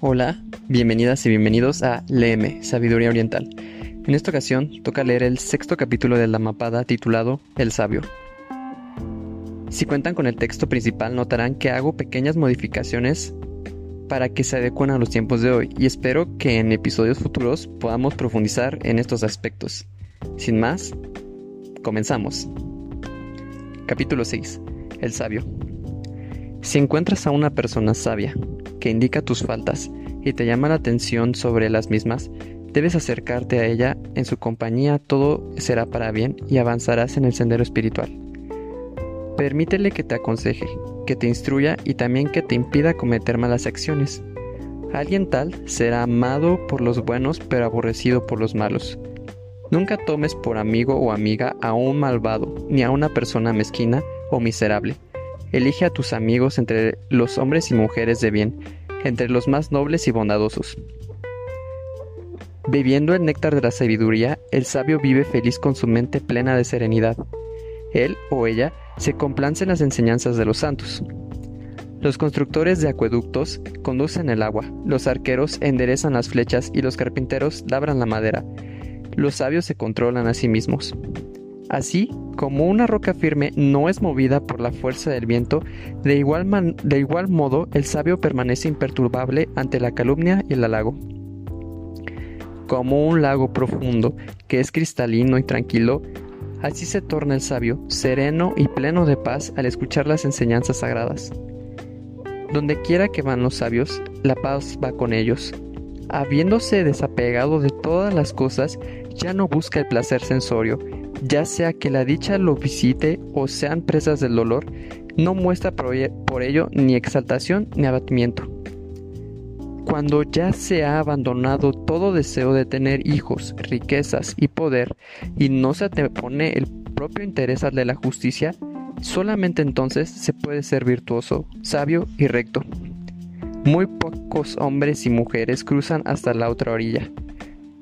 Hola, bienvenidas y bienvenidos a Léeme, Sabiduría Oriental. En esta ocasión toca leer el sexto capítulo de la mapada titulado El Sabio. Si cuentan con el texto principal notarán que hago pequeñas modificaciones para que se adecuen a los tiempos de hoy y espero que en episodios futuros podamos profundizar en estos aspectos. Sin más, comenzamos. Capítulo 6. El sabio. Si encuentras a una persona sabia indica tus faltas y te llama la atención sobre las mismas, debes acercarte a ella, en su compañía todo será para bien y avanzarás en el sendero espiritual. Permítele que te aconseje, que te instruya y también que te impida cometer malas acciones. Alguien tal será amado por los buenos pero aborrecido por los malos. Nunca tomes por amigo o amiga a un malvado ni a una persona mezquina o miserable Elige a tus amigos entre los hombres y mujeres de bien, entre los más nobles y bondadosos. Bebiendo el néctar de la sabiduría, el sabio vive feliz con su mente plena de serenidad. Él o ella se complace en las enseñanzas de los santos. Los constructores de acueductos conducen el agua, los arqueros enderezan las flechas y los carpinteros labran la madera. Los sabios se controlan a sí mismos. Así como una roca firme no es movida por la fuerza del viento, de igual, de igual modo el sabio permanece imperturbable ante la calumnia y el halago. Como un lago profundo que es cristalino y tranquilo, así se torna el sabio, sereno y pleno de paz al escuchar las enseñanzas sagradas. Donde quiera que van los sabios, la paz va con ellos. Habiéndose desapegado de todas las cosas, ya no busca el placer sensorio, ya sea que la dicha lo visite o sean presas del dolor, no muestra por ello ni exaltación ni abatimiento. Cuando ya se ha abandonado todo deseo de tener hijos, riquezas y poder, y no se pone el propio interés al de la justicia, solamente entonces se puede ser virtuoso, sabio y recto. Muy pocos hombres y mujeres cruzan hasta la otra orilla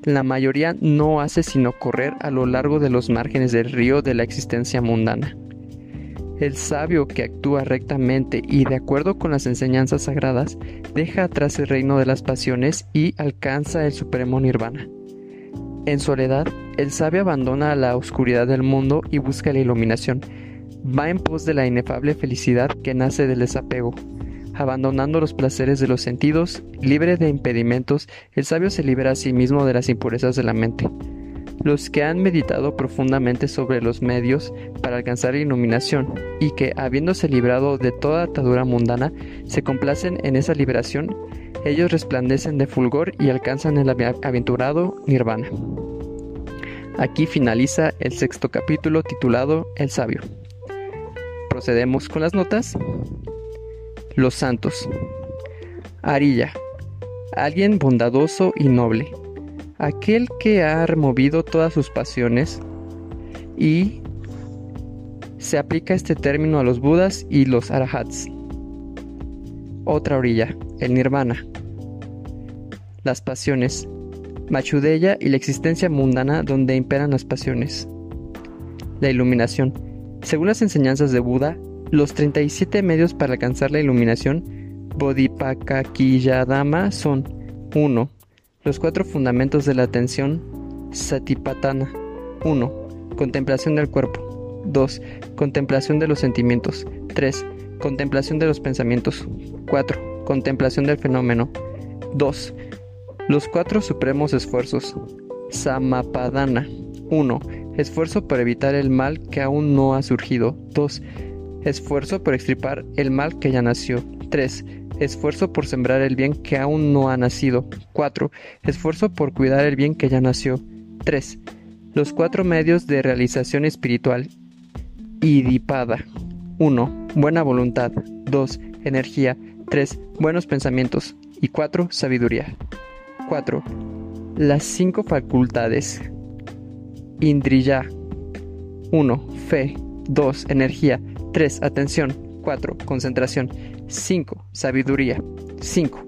la mayoría no hace sino correr a lo largo de los márgenes del río de la existencia mundana. El sabio que actúa rectamente y de acuerdo con las enseñanzas sagradas deja atrás el reino de las pasiones y alcanza el supremo nirvana. En soledad, el sabio abandona la oscuridad del mundo y busca la iluminación. Va en pos de la inefable felicidad que nace del desapego abandonando los placeres de los sentidos, libre de impedimentos, el sabio se libera a sí mismo de las impurezas de la mente. Los que han meditado profundamente sobre los medios para alcanzar la iluminación y que, habiéndose librado de toda atadura mundana, se complacen en esa liberación, ellos resplandecen de fulgor y alcanzan el aventurado nirvana. Aquí finaliza el sexto capítulo titulado El sabio. Procedemos con las notas. Los santos. Arilla. Alguien bondadoso y noble. Aquel que ha removido todas sus pasiones y se aplica este término a los budas y los arahats. Otra orilla, el nirvana. Las pasiones. Machudeya y la existencia mundana donde imperan las pasiones. La iluminación. Según las enseñanzas de Buda, los 37 medios para alcanzar la iluminación Bodhipakakiyadama son 1. Los cuatro fundamentos de la atención Satipatthana 1. Contemplación del cuerpo 2. Contemplación de los sentimientos 3. Contemplación de los pensamientos 4. Contemplación del fenómeno 2. Los cuatro supremos esfuerzos Samapadana 1. Esfuerzo por evitar el mal que aún no ha surgido 2 Esfuerzo por extirpar el mal que ya nació. 3. Esfuerzo por sembrar el bien que aún no ha nacido. 4. Esfuerzo por cuidar el bien que ya nació. 3. Los cuatro medios de realización espiritual. Idipada. 1. Buena voluntad. 2. Energía. 3. Buenos pensamientos. Y 4. Sabiduría. 4. Las cinco facultades. Indriya. 1. Fe. 2. Energía. 3. Atención. 4. Concentración. 5. Sabiduría. 5.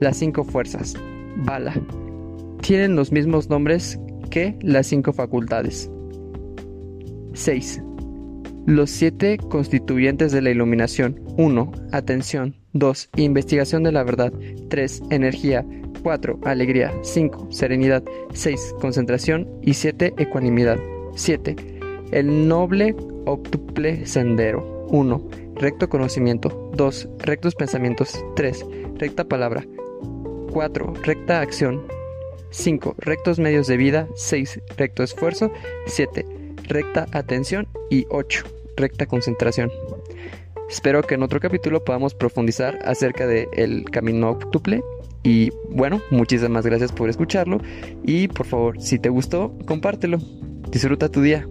Las cinco fuerzas. Bala. Tienen los mismos nombres que las cinco facultades. 6. Los siete constituyentes de la iluminación. 1. Atención. 2. Investigación de la verdad. 3. Energía. 4. Alegría. 5. Serenidad. 6. Concentración. Y 7. Ecuanimidad. 7. El noble octuple sendero. 1. Recto conocimiento. 2. Rectos pensamientos. 3. Recta palabra. 4. Recta acción. 5. Rectos medios de vida. 6. Recto esfuerzo. 7. Recta atención. Y 8. Recta concentración. Espero que en otro capítulo podamos profundizar acerca del camino octuple. Y bueno, muchísimas gracias por escucharlo. Y por favor, si te gustó, compártelo. Disfruta tu día.